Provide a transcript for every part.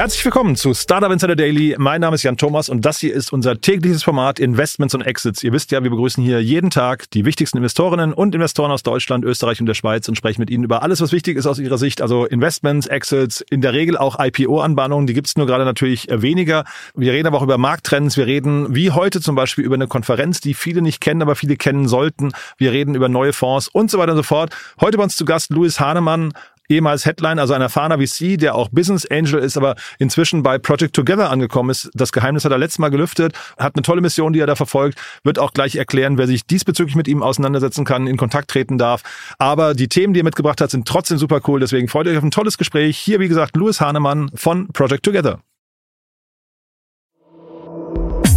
Herzlich willkommen zu Startup Insider Daily. Mein Name ist Jan Thomas und das hier ist unser tägliches Format Investments und Exits. Ihr wisst ja, wir begrüßen hier jeden Tag die wichtigsten Investorinnen und Investoren aus Deutschland, Österreich und der Schweiz und sprechen mit ihnen über alles, was wichtig ist aus ihrer Sicht. Also Investments, Exits, in der Regel auch IPO-Anbahnungen. Die gibt es nur gerade natürlich weniger. Wir reden aber auch über Markttrends. Wir reden wie heute zum Beispiel über eine Konferenz, die viele nicht kennen, aber viele kennen sollten. Wir reden über neue Fonds und so weiter und so fort. Heute bei uns zu Gast Louis Hahnemann, ehemals Headline, also ein erfahrener VC, der auch Business Angel ist, aber inzwischen bei Project Together angekommen ist. Das Geheimnis hat er letztes Mal gelüftet, hat eine tolle Mission, die er da verfolgt, wird auch gleich erklären, wer sich diesbezüglich mit ihm auseinandersetzen kann, in Kontakt treten darf. Aber die Themen, die er mitgebracht hat, sind trotzdem super cool. Deswegen freut euch auf ein tolles Gespräch. Hier, wie gesagt, Louis Hahnemann von Project Together.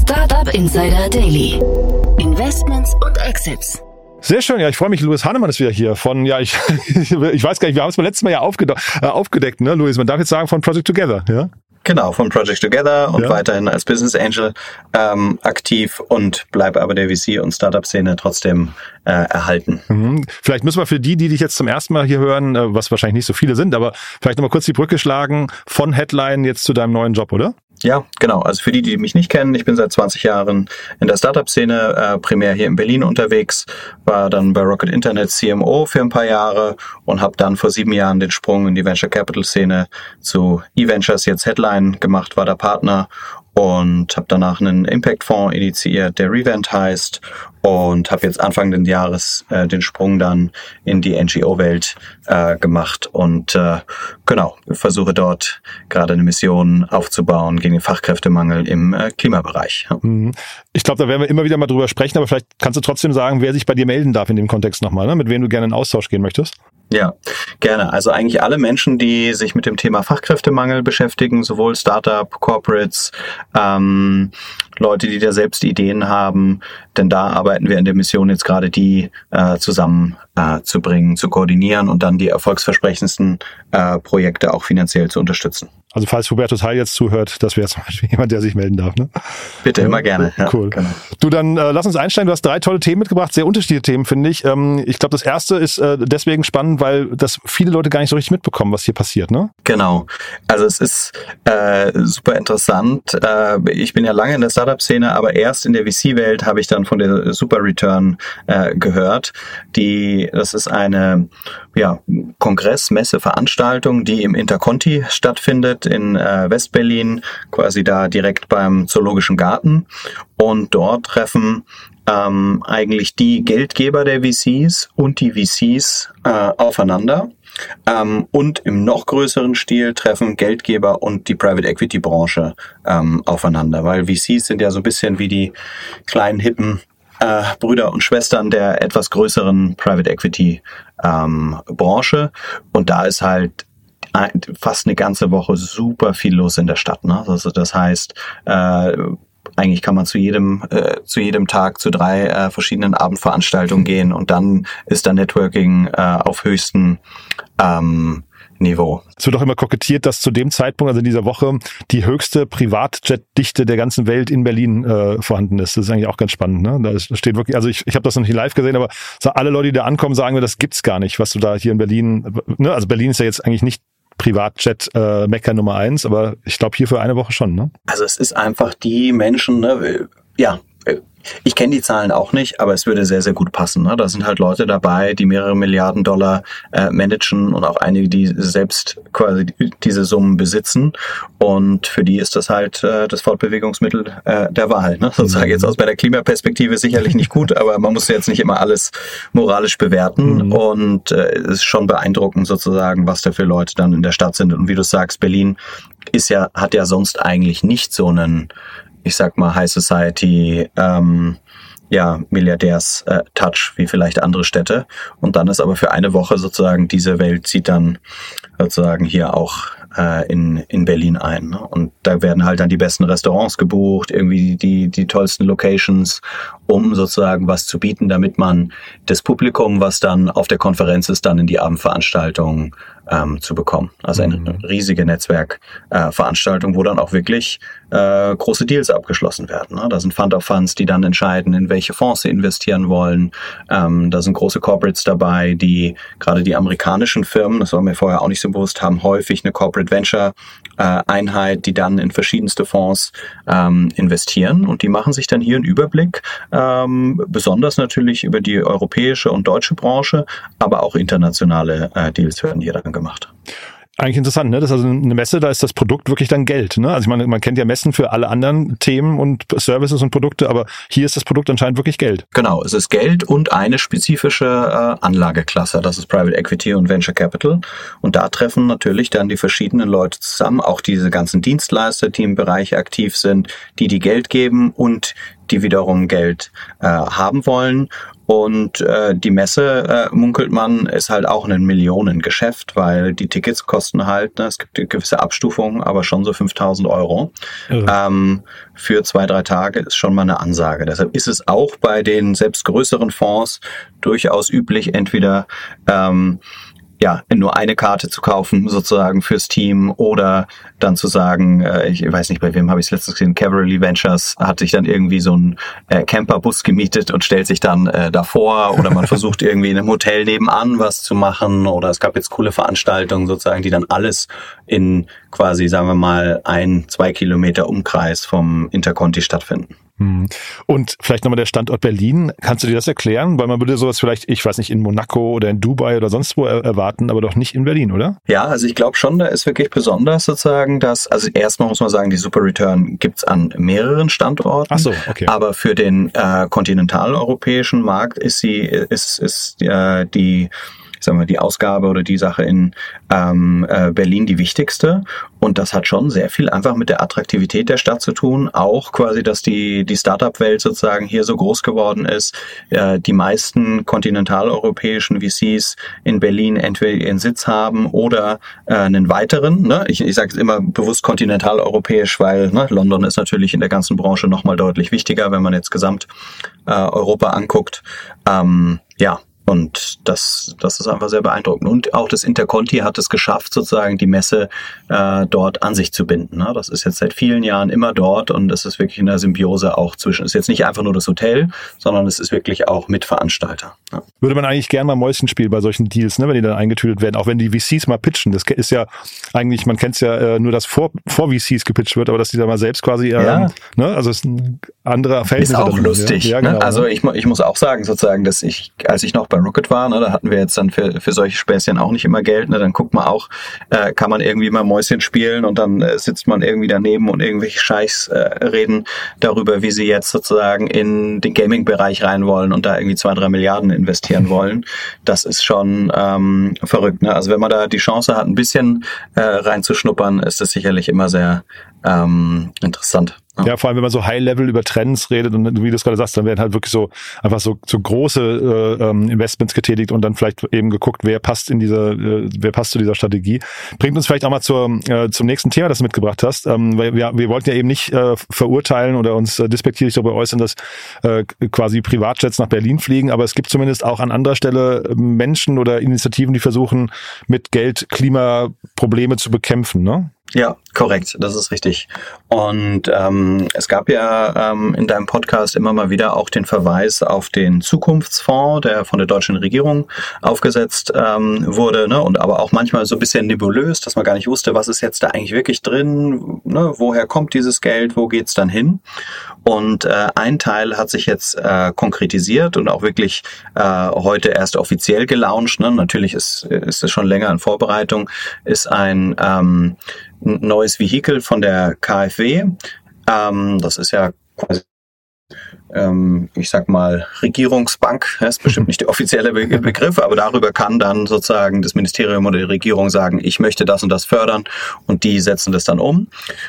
Startup Insider Daily. Investments und Exits. Sehr schön, ja, ich freue mich. Louis Hahnemann ist wieder hier von, ja, ich, ich weiß gar nicht, wir haben es beim letzten Mal ja aufgedeckt, äh, aufgedeckt, ne, Louis? Man darf jetzt sagen von Project Together, ja? Genau, von Project Together und ja. weiterhin als Business Angel ähm, aktiv und bleibe aber der VC- und Startup-Szene trotzdem äh, erhalten. Mhm. Vielleicht müssen wir für die, die dich jetzt zum ersten Mal hier hören, äh, was wahrscheinlich nicht so viele sind, aber vielleicht nochmal kurz die Brücke schlagen von Headline jetzt zu deinem neuen Job, oder? Ja, genau. Also für die, die mich nicht kennen, ich bin seit 20 Jahren in der Startup-Szene, äh, primär hier in Berlin unterwegs, war dann bei Rocket Internet CMO für ein paar Jahre und habe dann vor sieben Jahren den Sprung in die Venture Capital-Szene zu eVentures, jetzt Headline gemacht, war der Partner und habe danach einen Impact-Fonds initiiert, der Revent heißt und habe jetzt Anfang des Jahres äh, den Sprung dann in die NGO-Welt äh, gemacht und äh, genau, versuche dort gerade eine Mission aufzubauen gegen den Fachkräftemangel im äh, Klimabereich. Mhm. Ich glaube, da werden wir immer wieder mal drüber sprechen, aber vielleicht kannst du trotzdem sagen, wer sich bei dir melden darf in dem Kontext nochmal, ne? mit wem du gerne in Austausch gehen möchtest. Ja, gerne. Also eigentlich alle Menschen, die sich mit dem Thema Fachkräftemangel beschäftigen, sowohl Startup, Corporates, ähm, Leute, die da selbst Ideen haben, denn da arbeiten wir in der Mission jetzt gerade die äh, zusammen äh, zu bringen, zu koordinieren und dann die erfolgsversprechendsten äh, Projekte auch finanziell zu unterstützen. Also falls Hubertus Heil jetzt zuhört, das wäre zum Beispiel jemand, der sich melden darf. Ne? Bitte, ja, immer gerne. Ja, cool. Genau. Du, dann äh, lass uns einsteigen. Du hast drei tolle Themen mitgebracht, sehr unterschiedliche Themen, finde ich. Ähm, ich glaube, das erste ist äh, deswegen spannend, weil das viele Leute gar nicht so richtig mitbekommen, was hier passiert. Ne? Genau. Also es ist äh, super interessant. Äh, ich bin ja lange in der Startup-Szene, aber erst in der VC-Welt habe ich dann von der Super Return äh, gehört. Die, das ist eine ja, Kongress, Messe, Veranstaltung, die im Interconti stattfindet in äh, Westberlin, quasi da direkt beim Zoologischen Garten. Und dort treffen ähm, eigentlich die Geldgeber der VCs und die VCs äh, aufeinander. Ähm, und im noch größeren Stil treffen Geldgeber und die Private Equity Branche ähm, aufeinander, weil VCs sind ja so ein bisschen wie die kleinen hippen äh, Brüder und Schwestern der etwas größeren Private Equity ähm, Branche. Und da ist halt fast eine ganze Woche super viel los in der Stadt. Ne? Also das heißt, äh, eigentlich kann man zu jedem äh, zu jedem Tag zu drei äh, verschiedenen Abendveranstaltungen gehen und dann ist da Networking äh, auf höchsten ähm, Niveau. Es wird auch immer kokettiert, dass zu dem Zeitpunkt, also in dieser Woche, die höchste Privatjet-Dichte der ganzen Welt in Berlin äh, vorhanden ist. Das ist eigentlich auch ganz spannend. Ne? Da steht wirklich, also ich, ich habe das noch nicht live gesehen, aber so alle Leute, die da ankommen, sagen mir, das gibt's gar nicht, was du da hier in Berlin, ne? also Berlin ist ja jetzt eigentlich nicht Privatjet äh, Mecker Nummer eins, aber ich glaube hier für eine Woche schon. Ne? Also es ist einfach die Menschen, ne, ja, ich kenne die Zahlen auch nicht, aber es würde sehr, sehr gut passen. Ne? Da sind halt Leute dabei, die mehrere Milliarden Dollar äh, managen und auch einige, die selbst quasi diese Summen besitzen. Und für die ist das halt äh, das Fortbewegungsmittel äh, der Wahl. Ne? Sozusagen jetzt aus bei der Klimaperspektive sicherlich nicht gut, aber man muss jetzt nicht immer alles moralisch bewerten. Mhm. Und äh, es ist schon beeindruckend sozusagen, was da für Leute dann in der Stadt sind. Und wie du sagst, Berlin ist ja, hat ja sonst eigentlich nicht so einen ich sag mal, High Society, ähm, ja, Milliardärs-Touch, äh, wie vielleicht andere Städte. Und dann ist aber für eine Woche sozusagen diese Welt zieht dann sozusagen hier auch äh, in, in Berlin ein. Ne? Und da werden halt dann die besten Restaurants gebucht, irgendwie die, die tollsten Locations, um sozusagen was zu bieten, damit man das Publikum, was dann auf der Konferenz ist, dann in die Abendveranstaltung ähm, zu bekommen. Also eine mhm. riesige Netzwerkveranstaltung, äh, wo dann auch wirklich äh, große Deals abgeschlossen werden. Ne? Da sind Fund of Funds, die dann entscheiden, in welche Fonds sie investieren wollen. Ähm, da sind große Corporates dabei, die gerade die amerikanischen Firmen, das war mir vorher auch nicht so bewusst, haben häufig eine Corporate Venture äh, die dann in verschiedenste Fonds ähm, investieren. Und die machen sich dann hier einen Überblick, ähm, besonders natürlich über die europäische und deutsche Branche, aber auch internationale äh, Deals werden hier dann gemacht eigentlich interessant, ne? Das ist also eine Messe, da ist das Produkt wirklich dann Geld, ne? Also ich meine, man kennt ja Messen für alle anderen Themen und Services und Produkte, aber hier ist das Produkt anscheinend wirklich Geld. Genau, es ist Geld und eine spezifische äh, Anlageklasse, das ist Private Equity und Venture Capital. Und da treffen natürlich dann die verschiedenen Leute zusammen, auch diese ganzen Dienstleister, die im Bereich aktiv sind, die die Geld geben und die wiederum Geld äh, haben wollen. Und äh, die Messe, äh, munkelt man, ist halt auch ein Millionengeschäft, weil die Tickets kosten halt, ne, es gibt eine gewisse Abstufung, aber schon so 5000 Euro. Ja. Ähm, für zwei, drei Tage ist schon mal eine Ansage. Deshalb ist es auch bei den selbst größeren Fonds durchaus üblich, entweder ähm, ja, nur eine Karte zu kaufen, sozusagen fürs Team oder dann zu sagen, äh, ich weiß nicht, bei wem habe ich es letztens gesehen, Cavalry Ventures hat sich dann irgendwie so ein äh, Camperbus gemietet und stellt sich dann äh, davor oder man versucht irgendwie in einem Hotel nebenan was zu machen oder es gab jetzt coole Veranstaltungen sozusagen, die dann alles in quasi, sagen wir mal, ein, zwei Kilometer Umkreis vom Interconti stattfinden. Hm. Und vielleicht nochmal der Standort Berlin. Kannst du dir das erklären? Weil man würde sowas vielleicht, ich weiß nicht, in Monaco oder in Dubai oder sonst wo erwarten, aber doch nicht in Berlin, oder? Ja, also ich glaube schon, da ist wirklich besonders sozusagen, dass, also erstmal muss man sagen, die Super Return gibt's an mehreren Standorten. Ach so, okay. Aber für den äh, kontinentaleuropäischen Markt ist sie, ist, ist äh, die sagen wir, die Ausgabe oder die Sache in ähm, äh, Berlin die wichtigste. Und das hat schon sehr viel einfach mit der Attraktivität der Stadt zu tun. Auch quasi, dass die, die Startup-Welt sozusagen hier so groß geworden ist. Äh, die meisten kontinentaleuropäischen VCs in Berlin entweder ihren Sitz haben oder äh, einen weiteren. Ne? Ich, ich sage immer bewusst kontinentaleuropäisch, weil ne, London ist natürlich in der ganzen Branche nochmal deutlich wichtiger, wenn man jetzt gesamt äh, Europa anguckt. Ähm, ja, und das, das ist einfach sehr beeindruckend. Und auch das Interconti hat es geschafft, sozusagen die Messe äh, dort an sich zu binden. Ne? Das ist jetzt seit vielen Jahren immer dort und es ist wirklich in der Symbiose auch zwischen. Es ist jetzt nicht einfach nur das Hotel, sondern es ist wirklich auch Mitveranstalter. Ne? Würde man eigentlich gerne mal Mäuschen spielen bei solchen Deals, ne, wenn die dann eingetütet werden, auch wenn die VCs mal pitchen. Das ist ja eigentlich, man kennt es ja äh, nur, dass vor, vor VCs gepitcht wird, aber dass die da mal selbst quasi, äh, ja. ne, also es ist ein anderer Feld. Ist auch lustig. Ja, ne? genau, ne? Also ich, ich muss auch sagen, sozusagen, dass ich, als ich noch bei Rocket war, ne, da hatten wir jetzt dann für, für solche Späßchen auch nicht immer Geld. Ne, dann guckt man auch, äh, kann man irgendwie mal Mäuschen spielen und dann äh, sitzt man irgendwie daneben und irgendwelche Scheichs äh, reden darüber, wie sie jetzt sozusagen in den Gaming-Bereich rein wollen und da irgendwie zwei, drei Milliarden investieren wollen. Das ist schon ähm, verrückt. Ne? Also wenn man da die Chance hat, ein bisschen äh, reinzuschnuppern, ist das sicherlich immer sehr ähm, interessant. Ja. ja, vor allem, wenn man so High-Level über Trends redet und wie du es gerade sagst, dann werden halt wirklich so einfach so, so große äh, ähm, Investments getätigt und dann vielleicht eben geguckt, wer passt in dieser, äh, wer passt zu dieser Strategie. Bringt uns vielleicht auch mal zur, äh, zum nächsten Thema, das du mitgebracht hast. Ähm, weil wir, wir wollten ja eben nicht äh, verurteilen oder uns äh, despektierlich darüber äußern, dass äh, quasi Privatjets nach Berlin fliegen, aber es gibt zumindest auch an anderer Stelle Menschen oder Initiativen, die versuchen, mit Geld Klimaprobleme zu bekämpfen. Ne? Ja, korrekt, das ist richtig. Und ähm, es gab ja ähm, in deinem Podcast immer mal wieder auch den Verweis auf den Zukunftsfonds, der von der deutschen Regierung aufgesetzt ähm, wurde, ne? und aber auch manchmal so ein bisschen nebulös, dass man gar nicht wusste, was ist jetzt da eigentlich wirklich drin, ne? woher kommt dieses Geld, wo geht's dann hin? Und äh, ein Teil hat sich jetzt äh, konkretisiert und auch wirklich äh, heute erst offiziell gelauncht. Ne? Natürlich ist, ist es schon länger in Vorbereitung, ist ein ähm, neues Vehikel von der KfW. Ähm, das ist ja quasi ähm, ich sag mal, Regierungsbank, das ist bestimmt nicht der offizielle Be Begriff, aber darüber kann dann sozusagen das Ministerium oder die Regierung sagen, ich möchte das und das fördern und die setzen das dann um.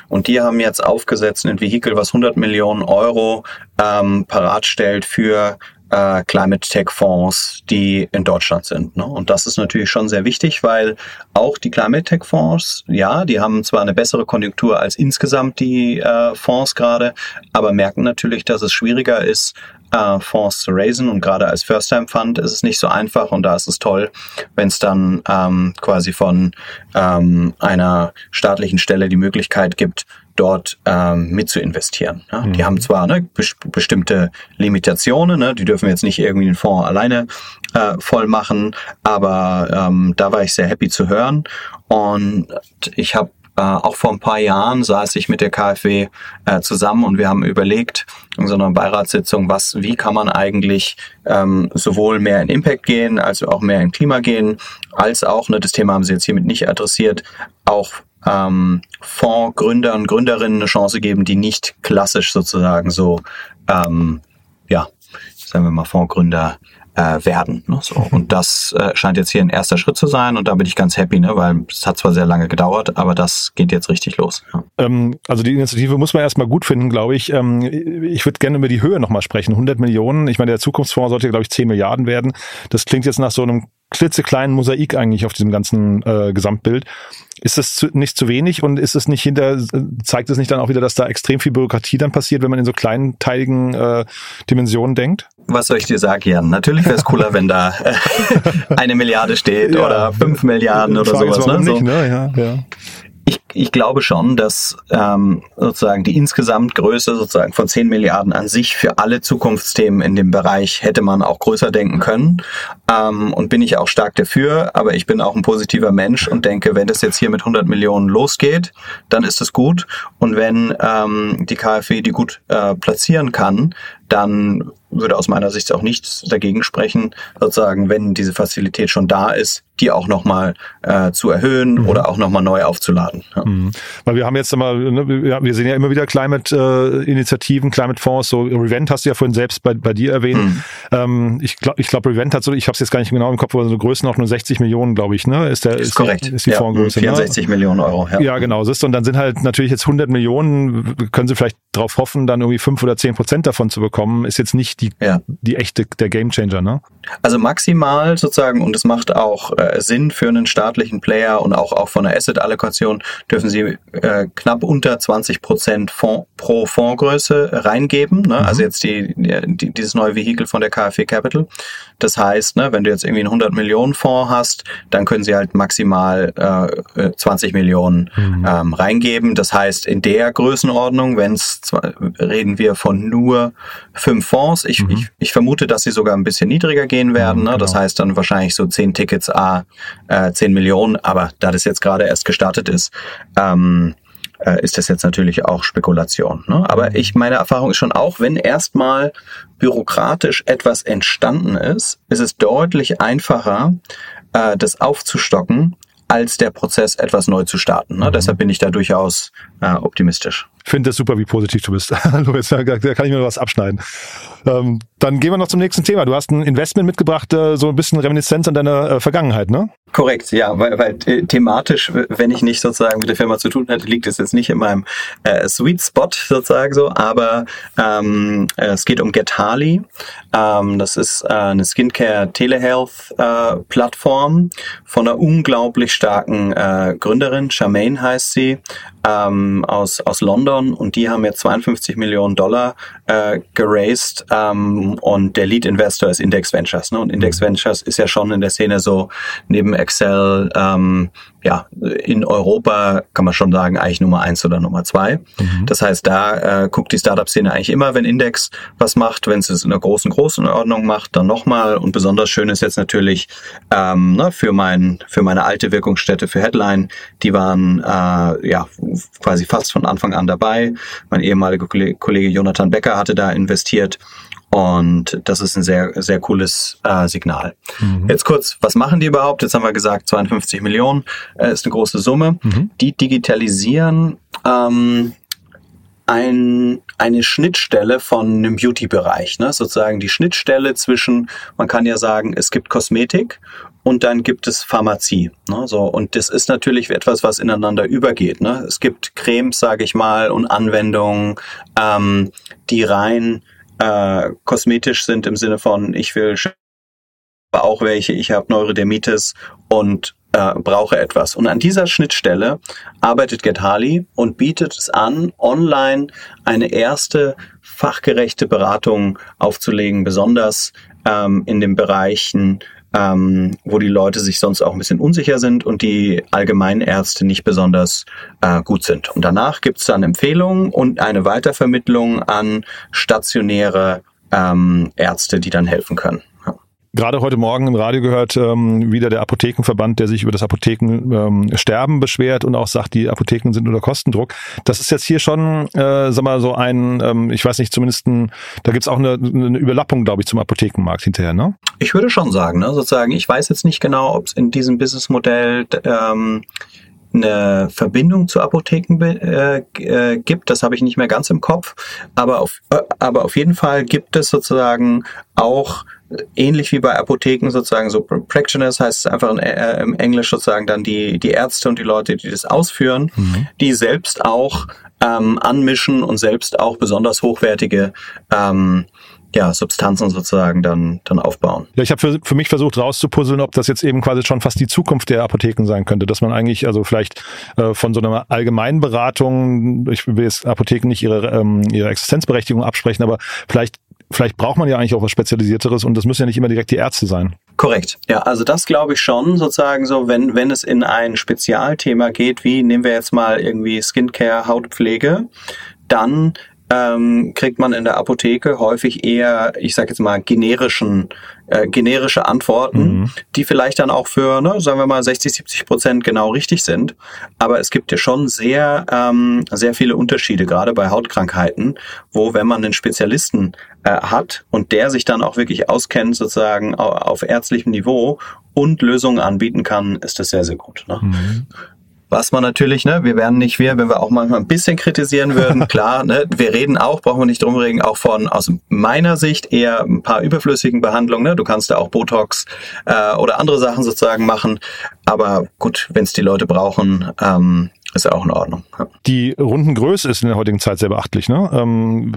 Und die haben jetzt aufgesetzt ein Vehikel, was 100 Millionen Euro ähm, parat stellt für äh, Climate Tech Fonds, die in Deutschland sind. Ne? Und das ist natürlich schon sehr wichtig, weil auch die Climate Tech Fonds, ja, die haben zwar eine bessere Konjunktur als insgesamt die äh, Fonds gerade, aber merken natürlich, dass es schwieriger ist, äh, Fonds zu raisen und gerade als First-Time-Fund ist es nicht so einfach und da ist es toll, wenn es dann ähm, quasi von ähm, einer staatlichen Stelle die Möglichkeit gibt, dort ähm, mit zu investieren. Ja? Mhm. Die haben zwar ne, bes bestimmte Limitationen, ne? die dürfen jetzt nicht irgendwie den Fonds alleine äh, voll machen, aber ähm, da war ich sehr happy zu hören und ich habe äh, auch vor ein paar Jahren saß ich mit der KfW äh, zusammen und wir haben überlegt in so einer Beiratssitzung, was, wie kann man eigentlich ähm, sowohl mehr in Impact gehen, als auch mehr in Klima gehen, als auch, ne, das Thema haben Sie jetzt hiermit nicht adressiert, auch ähm, Fondsgründer und Gründerinnen eine Chance geben, die nicht klassisch sozusagen so, ähm, ja, sagen wir mal, Fondsgründer äh, werden. Ne? So. Und das äh, scheint jetzt hier ein erster Schritt zu sein und da bin ich ganz happy, ne? weil es hat zwar sehr lange gedauert, aber das geht jetzt richtig los. Ja. Ähm, also die Initiative muss man erstmal gut finden, glaube ich. Ähm, ich würde gerne über die Höhe nochmal sprechen. 100 Millionen, ich meine, der Zukunftsfonds sollte, glaube ich, 10 Milliarden werden. Das klingt jetzt nach so einem klitzekleinen Mosaik eigentlich auf diesem ganzen äh, Gesamtbild. Ist das zu, nicht zu wenig und ist es nicht hinter, zeigt es nicht dann auch wieder, dass da extrem viel Bürokratie dann passiert, wenn man in so kleinteiligen äh, Dimensionen denkt? Was soll ich dir sagen, Jan? Natürlich wäre es cooler, wenn da äh, eine Milliarde steht ja, oder fünf Milliarden oder sowas. Ne? Nicht, ne? Ja, ja ich, ich glaube schon, dass ähm, sozusagen die insgesamt Größe sozusagen von 10 Milliarden an sich für alle Zukunftsthemen in dem Bereich hätte man auch größer denken können. Ähm, und bin ich auch stark dafür, aber ich bin auch ein positiver Mensch und denke, wenn das jetzt hier mit 100 Millionen losgeht, dann ist es gut. Und wenn ähm, die KfW die gut äh, platzieren kann, dann würde aus meiner Sicht auch nichts dagegen sprechen, sozusagen, wenn diese Fazilität schon da ist, die auch nochmal äh, zu erhöhen mhm. oder auch nochmal neu aufzuladen. Ja. Mhm. Weil wir haben jetzt immer, ne, wir sehen ja immer wieder Climate-Initiativen, äh, Climate-Fonds, so Revent hast du ja vorhin selbst bei, bei dir erwähnt. Mhm. Ähm, ich glaube, ich glaub, Revent hat so, ich habe es jetzt gar nicht genau im Kopf, aber so Größenordnung nur 60 Millionen, glaube ich, ne? Ist der ist, ist korrekt. ist die ja, Fondsgröße. 64 ne? Millionen Euro. Ja. ja, genau. Ist, und dann sind halt natürlich jetzt 100 Millionen, können sie vielleicht darauf hoffen, dann irgendwie fünf oder zehn Prozent davon zu bekommen, ist jetzt nicht die, ja. die echte, der Gamechanger, ne? Also maximal sozusagen, und es macht auch äh, Sinn für einen staatlichen Player und auch, auch von der Asset-Allokation, dürfen sie äh, knapp unter 20 Prozent Fond, pro Fondsgröße reingeben. Ne? Mhm. Also jetzt die, die, dieses neue Vehikel von der KfW Capital. Das heißt, ne, wenn du jetzt irgendwie einen 100 Millionen Fonds hast, dann können sie halt maximal äh, 20 Millionen mhm. ähm, reingeben. Das heißt, in der Größenordnung, wenn es reden wir von nur fünf Fonds. Ich, mhm. ich, ich vermute, dass sie sogar ein bisschen niedriger gehen werden. Mhm, ne? Das genau. heißt dann wahrscheinlich so zehn Tickets, a äh, 10 Millionen. Aber da das jetzt gerade erst gestartet ist, ähm, äh, ist das jetzt natürlich auch Spekulation. Ne? Aber mhm. ich, meine Erfahrung ist schon auch, wenn erstmal bürokratisch etwas entstanden ist, ist es deutlich einfacher, äh, das aufzustocken, als der Prozess etwas neu zu starten. Ne? Mhm. Deshalb bin ich da durchaus äh, optimistisch. Finde es super, wie positiv du bist. da kann ich mir was abschneiden. Ähm, dann gehen wir noch zum nächsten Thema. Du hast ein Investment mitgebracht, äh, so ein bisschen Reminiszenz an deine äh, Vergangenheit, ne? Korrekt, ja, weil, weil thematisch, wenn ich nicht sozusagen mit der Firma zu tun hätte, liegt es jetzt nicht in meinem äh, Sweet Spot sozusagen so, aber ähm, äh, es geht um Get Harley. Ähm, das ist äh, eine Skincare Telehealth äh, von einer unglaublich starken äh, Gründerin, Charmaine heißt sie, ähm, aus, aus London und die haben jetzt 52 Millionen Dollar äh, geraced ähm, und der Lead Investor ist Index Ventures. Ne? Und Index mhm. Ventures ist ja schon in der Szene so neben Excel ähm, ja, in Europa kann man schon sagen, eigentlich Nummer eins oder Nummer zwei. Mhm. Das heißt, da äh, guckt die Startup-Szene eigentlich immer, wenn Index was macht, wenn es es in einer großen Größenordnung macht, dann nochmal. Und besonders schön ist jetzt natürlich ähm, ne, für, mein, für meine alte Wirkungsstätte für Headline, die waren äh, ja quasi fast von Anfang an dabei. Mein ehemaliger Kollege Jonathan Becker hatte da investiert und das ist ein sehr, sehr cooles äh, Signal. Mhm. Jetzt kurz, was machen die überhaupt? Jetzt haben wir gesagt, 52 Millionen äh, ist eine große Summe. Mhm. Die digitalisieren ähm, ein, eine Schnittstelle von einem Beauty-Bereich, ne? sozusagen die Schnittstelle zwischen, man kann ja sagen, es gibt Kosmetik und dann gibt es Pharmazie. Ne? So, und das ist natürlich etwas, was ineinander übergeht. Ne? Es gibt Cremes, sage ich mal, und Anwendungen, ähm, die rein äh, kosmetisch sind im Sinne von, ich will auch welche, ich habe Neurodermitis und äh, brauche etwas. Und an dieser Schnittstelle arbeitet GetHarley und bietet es an, online eine erste fachgerechte Beratung aufzulegen, besonders ähm, in den Bereichen, ähm, wo die Leute sich sonst auch ein bisschen unsicher sind und die Allgemeinärzte nicht besonders äh, gut sind. Und danach gibt's dann Empfehlungen und eine Weitervermittlung an stationäre ähm, Ärzte, die dann helfen können gerade heute Morgen im Radio gehört, ähm, wieder der Apothekenverband, der sich über das Apothekensterben ähm, beschwert und auch sagt, die Apotheken sind unter Kostendruck. Das ist jetzt hier schon, äh, sag mal, so ein, ähm, ich weiß nicht, zumindest ein, da gibt's auch eine, eine Überlappung, glaube ich, zum Apothekenmarkt hinterher, ne? Ich würde schon sagen, ne, sozusagen, ich weiß jetzt nicht genau, ob es in diesem Businessmodell ähm, eine Verbindung zu Apotheken äh, äh, gibt. Das habe ich nicht mehr ganz im Kopf. Aber auf, äh, aber auf jeden Fall gibt es sozusagen auch ähnlich wie bei Apotheken sozusagen so Practitioners heißt es einfach in, äh, im Englisch sozusagen dann die, die Ärzte und die Leute, die das ausführen, mhm. die selbst auch ähm, anmischen und selbst auch besonders hochwertige ähm, ja, Substanzen sozusagen dann, dann aufbauen. Ja, ich habe für, für mich versucht rauszupuzzeln, ob das jetzt eben quasi schon fast die Zukunft der Apotheken sein könnte, dass man eigentlich also vielleicht äh, von so einer Allgemeinberatung, ich will jetzt Apotheken nicht ihre, ähm, ihre Existenzberechtigung absprechen, aber vielleicht vielleicht braucht man ja eigentlich auch was Spezialisierteres und das müssen ja nicht immer direkt die Ärzte sein. Korrekt. Ja, also das glaube ich schon, sozusagen so, wenn, wenn es in ein Spezialthema geht, wie nehmen wir jetzt mal irgendwie Skincare, Hautpflege, dann ähm, kriegt man in der Apotheke häufig eher, ich sage jetzt mal, generischen, äh, generische Antworten, mhm. die vielleicht dann auch für, ne, sagen wir mal, 60, 70 Prozent genau richtig sind. Aber es gibt ja schon sehr, ähm, sehr viele Unterschiede, gerade bei Hautkrankheiten, wo, wenn man einen Spezialisten äh, hat und der sich dann auch wirklich auskennt, sozusagen auf, ärztlichem Niveau und Lösungen anbieten kann, ist das sehr, sehr gut. Ne? Mhm. Was man natürlich, ne, wir wären nicht wir, wenn wir auch manchmal ein bisschen kritisieren würden. Klar, ne, wir reden auch, brauchen wir nicht drum reden, auch von aus meiner Sicht eher ein paar überflüssigen Behandlungen. Ne? Du kannst da auch Botox äh, oder andere Sachen sozusagen machen. Aber gut, wenn es die Leute brauchen, ähm, ist ja auch in Ordnung. Ja. Die Rundengröße ist in der heutigen Zeit sehr beachtlich. Ne? Ähm,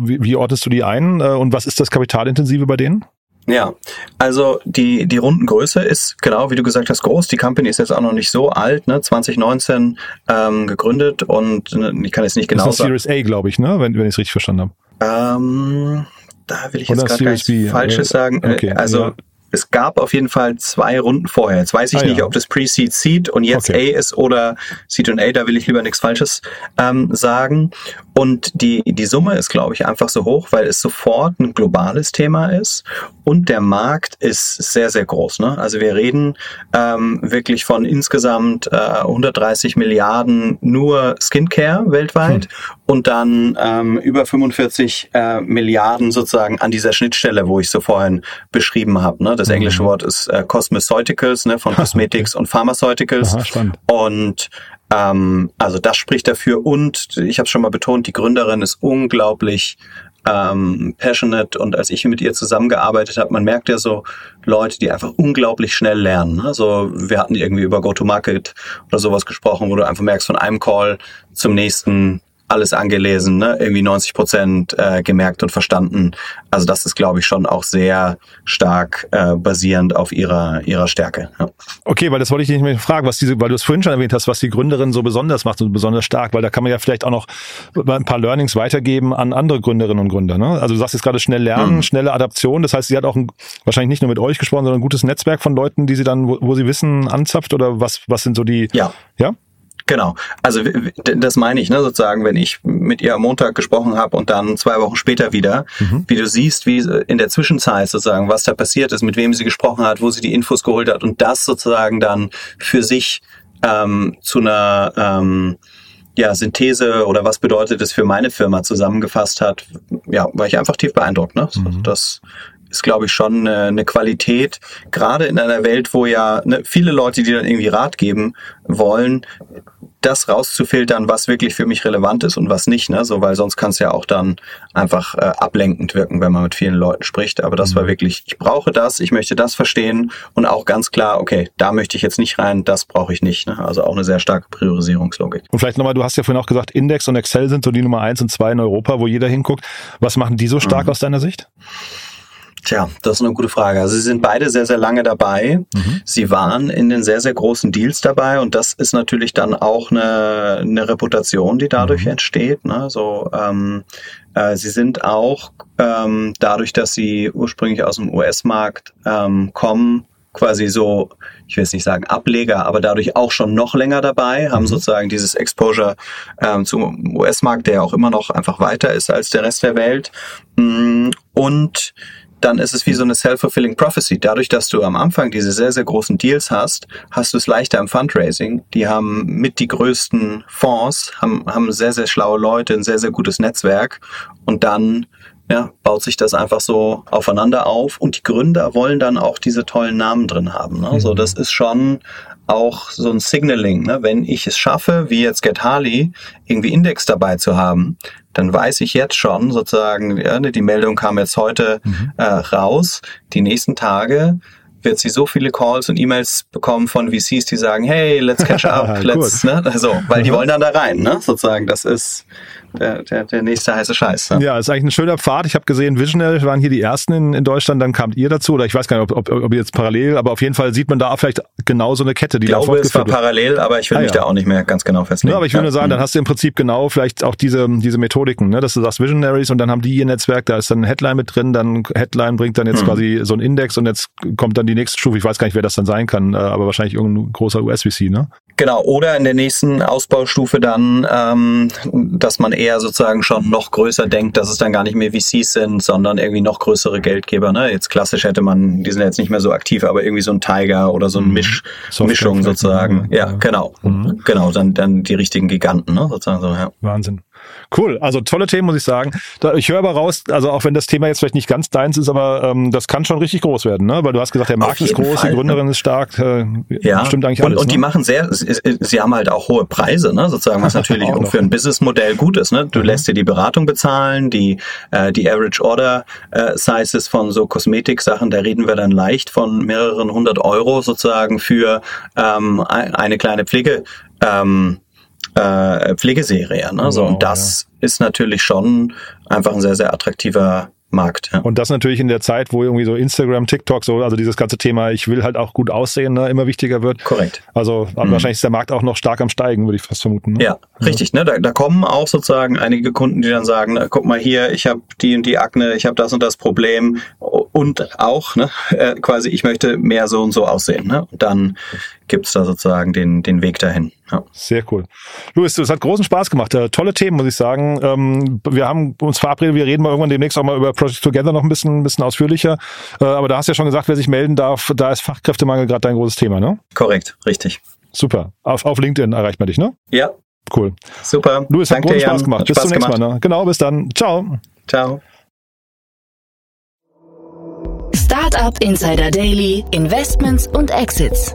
wie, wie ortest du die ein äh, und was ist das Kapitalintensive bei denen? Ja, also die, die Rundengröße ist genau, wie du gesagt hast, groß. Die Company ist jetzt auch noch nicht so alt, ne? 2019 ähm, gegründet und ne, ich kann jetzt nicht genau das ist sagen. Series A, glaube ich, ne? wenn, wenn ich es richtig verstanden habe. Ähm, da will ich jetzt gerade nichts Falsches sagen. Okay, also ja es gab auf jeden Fall zwei Runden vorher. Jetzt weiß ich ah, nicht, ja. ob das Pre-Seed Seed und jetzt okay. A ist oder Seed und A, da will ich lieber nichts Falsches ähm, sagen. Und die, die Summe ist, glaube ich, einfach so hoch, weil es sofort ein globales Thema ist und der Markt ist sehr, sehr groß. Ne? Also wir reden ähm, wirklich von insgesamt äh, 130 Milliarden nur Skincare weltweit hm. und dann ähm, über 45 äh, Milliarden sozusagen an dieser Schnittstelle, wo ich so vorhin beschrieben habe. Ne? Das mhm. englische Wort ist äh, Cosmeceuticals, ne? von Cosmetics und Pharmaceuticals. Aha, und ähm, also das spricht dafür und ich habe schon mal betont, die Gründerin ist unglaublich ähm, passionate und als ich mit ihr zusammengearbeitet habe, man merkt ja so Leute, die einfach unglaublich schnell lernen. Also wir hatten irgendwie über Go-to-Market oder sowas gesprochen, wo du einfach merkst, von einem Call zum nächsten alles angelesen, ne? irgendwie 90 Prozent äh, gemerkt und verstanden. Also das ist, glaube ich, schon auch sehr stark äh, basierend auf ihrer ihrer Stärke. Ja. Okay, weil das wollte ich nicht mehr fragen, was diese, weil du es vorhin schon erwähnt hast, was die Gründerin so besonders macht und besonders stark, weil da kann man ja vielleicht auch noch ein paar Learnings weitergeben an andere Gründerinnen und Gründer. Ne? Also du sagst jetzt gerade schnell lernen, mhm. schnelle Adaption. Das heißt, sie hat auch ein, wahrscheinlich nicht nur mit euch gesprochen, sondern ein gutes Netzwerk von Leuten, die sie dann, wo, wo sie Wissen anzapft oder was was sind so die? Ja. Ja. Genau. Also das meine ich, ne, sozusagen, wenn ich mit ihr am Montag gesprochen habe und dann zwei Wochen später wieder, mhm. wie du siehst, wie in der Zwischenzeit sozusagen, was da passiert ist, mit wem sie gesprochen hat, wo sie die Infos geholt hat und das sozusagen dann für sich ähm, zu einer ähm, ja, Synthese oder was bedeutet es für meine Firma zusammengefasst hat, ja, war ich einfach tief beeindruckt. Ne? Mhm. Das ist, glaube ich, schon eine, eine Qualität, gerade in einer Welt, wo ja ne, viele Leute, die dann irgendwie Rat geben wollen, das rauszufiltern, was wirklich für mich relevant ist und was nicht, ne? So, weil sonst kann es ja auch dann einfach äh, ablenkend wirken, wenn man mit vielen Leuten spricht. Aber das mhm. war wirklich, ich brauche das, ich möchte das verstehen und auch ganz klar, okay, da möchte ich jetzt nicht rein, das brauche ich nicht. Ne? Also auch eine sehr starke Priorisierungslogik. Und vielleicht nochmal, du hast ja vorhin auch gesagt, Index und Excel sind so die Nummer eins und zwei in Europa, wo jeder hinguckt. Was machen die so stark mhm. aus deiner Sicht? Tja, das ist eine gute Frage. Also sie sind beide sehr, sehr lange dabei. Mhm. Sie waren in den sehr, sehr großen Deals dabei und das ist natürlich dann auch eine, eine Reputation, die dadurch mhm. entsteht. Ne? So, ähm, äh, sie sind auch ähm, dadurch, dass sie ursprünglich aus dem US-Markt ähm, kommen, quasi so, ich will jetzt nicht sagen Ableger, aber dadurch auch schon noch länger dabei, haben mhm. sozusagen dieses Exposure ähm, zum US-Markt, der auch immer noch einfach weiter ist als der Rest der Welt. Mm, und dann ist es wie so eine self-fulfilling prophecy. Dadurch, dass du am Anfang diese sehr, sehr großen Deals hast, hast du es leichter im Fundraising. Die haben mit die größten Fonds, haben, haben sehr, sehr schlaue Leute, ein sehr, sehr gutes Netzwerk und dann ja, baut sich das einfach so aufeinander auf und die Gründer wollen dann auch diese tollen Namen drin haben. Ne? Mhm. So, das ist schon auch so ein Signaling. Ne? Wenn ich es schaffe, wie jetzt Get Harley, irgendwie Index dabei zu haben, dann weiß ich jetzt schon sozusagen, ja, ne, die Meldung kam jetzt heute mhm. äh, raus, die nächsten Tage wird sie so viele Calls und E-Mails bekommen von VCs, die sagen, hey, let's catch up, let's, ne, also, weil die wollen dann da rein, ne, sozusagen, das ist, der, der, der nächste heiße Scheiß. Ne? Ja, ist eigentlich ein schöner Pfad. Ich habe gesehen, Visional waren hier die ersten in, in Deutschland, dann kamt ihr dazu, oder ich weiß gar nicht, ob, ob, ob ihr jetzt parallel, aber auf jeden Fall sieht man da vielleicht genau so eine Kette, die ich glaube, es war parallel, aber ich will ah, mich ja. da auch nicht mehr ganz genau festlegen. Ja, aber ich will nur sagen, dann hast du im Prinzip genau vielleicht auch diese, diese Methodiken, ne? dass du sagst Visionaries und dann haben die ihr Netzwerk, da ist dann ein Headline mit drin, dann Headline bringt dann jetzt hm. quasi so ein Index und jetzt kommt dann die nächste Stufe. Ich weiß gar nicht, wer das dann sein kann, äh, aber wahrscheinlich irgendein großer US-VC, ne? Genau, oder in der nächsten Ausbaustufe dann, ähm, dass man eher sozusagen schon noch größer denkt, dass es dann gar nicht mehr VCs sind, sondern irgendwie noch größere Geldgeber. Ne? Jetzt klassisch hätte man, die sind jetzt nicht mehr so aktiv, aber irgendwie so ein Tiger oder so eine mhm. Misch, Mischung sozusagen. Ja, ja, genau. Mhm. Genau, dann, dann die richtigen Giganten, ne? sozusagen so, ja. Wahnsinn. Cool, also tolle Themen, muss ich sagen. ich höre aber raus, also auch wenn das Thema jetzt vielleicht nicht ganz deins ist, aber ähm, das kann schon richtig groß werden, ne? Weil du hast gesagt, der Markt ist groß, Fall, die Gründerin ne? ist stark, äh, ja. stimmt eigentlich alles. Und, und ne? die machen sehr, sie haben halt auch hohe Preise, ne? Sozusagen, was natürlich auch für ein Businessmodell gut ist. Ne? Du mhm. lässt dir die Beratung bezahlen, die, äh, die Average Order äh, Sizes von so Kosmetik-Sachen, da reden wir dann leicht von mehreren hundert Euro sozusagen für ähm, eine kleine Pflege. Ähm, äh, Pflegeserie. Ne? so, und das ja. ist natürlich schon einfach ein sehr, sehr attraktiver Markt. Ja. Und das natürlich in der Zeit, wo irgendwie so Instagram, TikTok, so, also dieses ganze Thema, ich will halt auch gut aussehen, ne, immer wichtiger wird. Korrekt. Also mhm. wahrscheinlich ist der Markt auch noch stark am Steigen, würde ich fast vermuten. Ne? Ja, ja, richtig. Ne? Da, da kommen auch sozusagen einige Kunden, die dann sagen, guck mal hier, ich habe die und die Akne, ich habe das und das Problem und auch ne, äh, quasi, ich möchte mehr so und so aussehen. Ne? Und dann gibt's da sozusagen den, den Weg dahin. Ja. Sehr cool. Luis, es hat großen Spaß gemacht. Äh, tolle Themen, muss ich sagen. Ähm, wir haben uns verabredet, wir reden mal irgendwann demnächst auch mal über Project Together noch ein bisschen, ein bisschen ausführlicher. Äh, aber da hast du ja schon gesagt, wer sich melden darf, da ist Fachkräftemangel gerade dein großes Thema, ne? Korrekt, richtig. Super. Auf, auf LinkedIn erreicht man dich, ne? Ja. Cool. Super. Luis, hat großen Spaß gemacht. Bis Spaß zum nächsten gemacht. Mal. Ne? Genau, bis dann. Ciao. Ciao. Startup Insider Daily, Investments und Exits.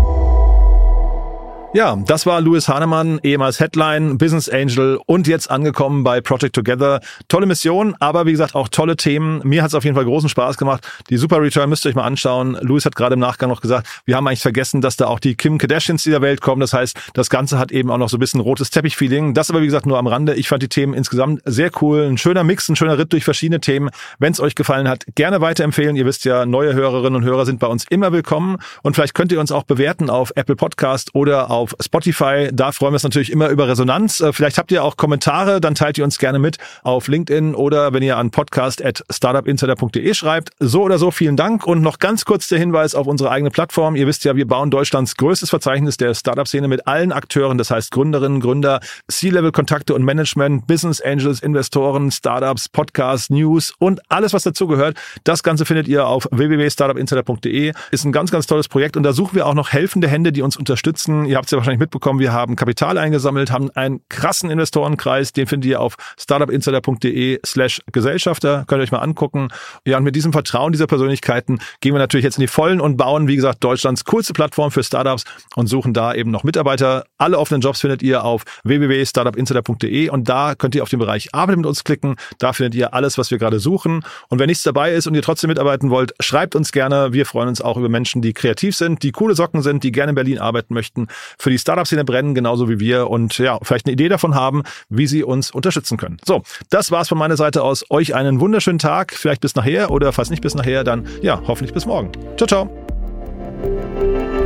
Ja, das war Louis Hahnemann, ehemals Headline, Business Angel und jetzt angekommen bei Project Together. Tolle Mission, aber wie gesagt auch tolle Themen. Mir hat es auf jeden Fall großen Spaß gemacht. Die Super Return müsst ihr euch mal anschauen. Louis hat gerade im Nachgang noch gesagt, wir haben eigentlich vergessen, dass da auch die Kim Kardashians dieser Welt kommen. Das heißt, das Ganze hat eben auch noch so ein bisschen rotes Teppich-Feeling. Das aber wie gesagt nur am Rande. Ich fand die Themen insgesamt sehr cool. Ein schöner Mix, ein schöner Ritt durch verschiedene Themen. Wenn es euch gefallen hat, gerne weiterempfehlen. Ihr wisst ja, neue Hörerinnen und Hörer sind bei uns immer willkommen. Und vielleicht könnt ihr uns auch bewerten auf Apple Podcast oder auf auf Spotify. Da freuen wir uns natürlich immer über Resonanz. Äh, vielleicht habt ihr auch Kommentare, dann teilt ihr uns gerne mit auf LinkedIn oder wenn ihr an podcast.startupinsider.de schreibt. So oder so vielen Dank und noch ganz kurz der Hinweis auf unsere eigene Plattform. Ihr wisst ja, wir bauen Deutschlands größtes Verzeichnis der Startup-Szene mit allen Akteuren, das heißt Gründerinnen, Gründer, C-Level-Kontakte und Management, Business Angels, Investoren, Startups, Podcasts, News und alles, was dazugehört. Das Ganze findet ihr auf www.startupinsider.de. Ist ein ganz, ganz tolles Projekt und da suchen wir auch noch helfende Hände, die uns unterstützen. Ihr habt ja wahrscheinlich mitbekommen, wir haben Kapital eingesammelt, haben einen krassen Investorenkreis, den findet ihr auf startupinsider.de slash Gesellschafter, könnt ihr euch mal angucken. Ja, und mit diesem Vertrauen dieser Persönlichkeiten gehen wir natürlich jetzt in die Vollen und bauen, wie gesagt, Deutschlands coolste Plattform für Startups und suchen da eben noch Mitarbeiter. Alle offenen Jobs findet ihr auf www.startupinsider.de und da könnt ihr auf den Bereich Arbeit mit uns klicken. Da findet ihr alles, was wir gerade suchen. Und wenn nichts dabei ist und ihr trotzdem mitarbeiten wollt, schreibt uns gerne. Wir freuen uns auch über Menschen, die kreativ sind, die coole Socken sind, die gerne in Berlin arbeiten möchten. Für die Startup-Szene brennen, genauso wie wir und ja, vielleicht eine Idee davon haben, wie sie uns unterstützen können. So, das war's von meiner Seite aus. Euch einen wunderschönen Tag, vielleicht bis nachher oder falls nicht bis nachher, dann ja, hoffentlich bis morgen. Ciao, ciao.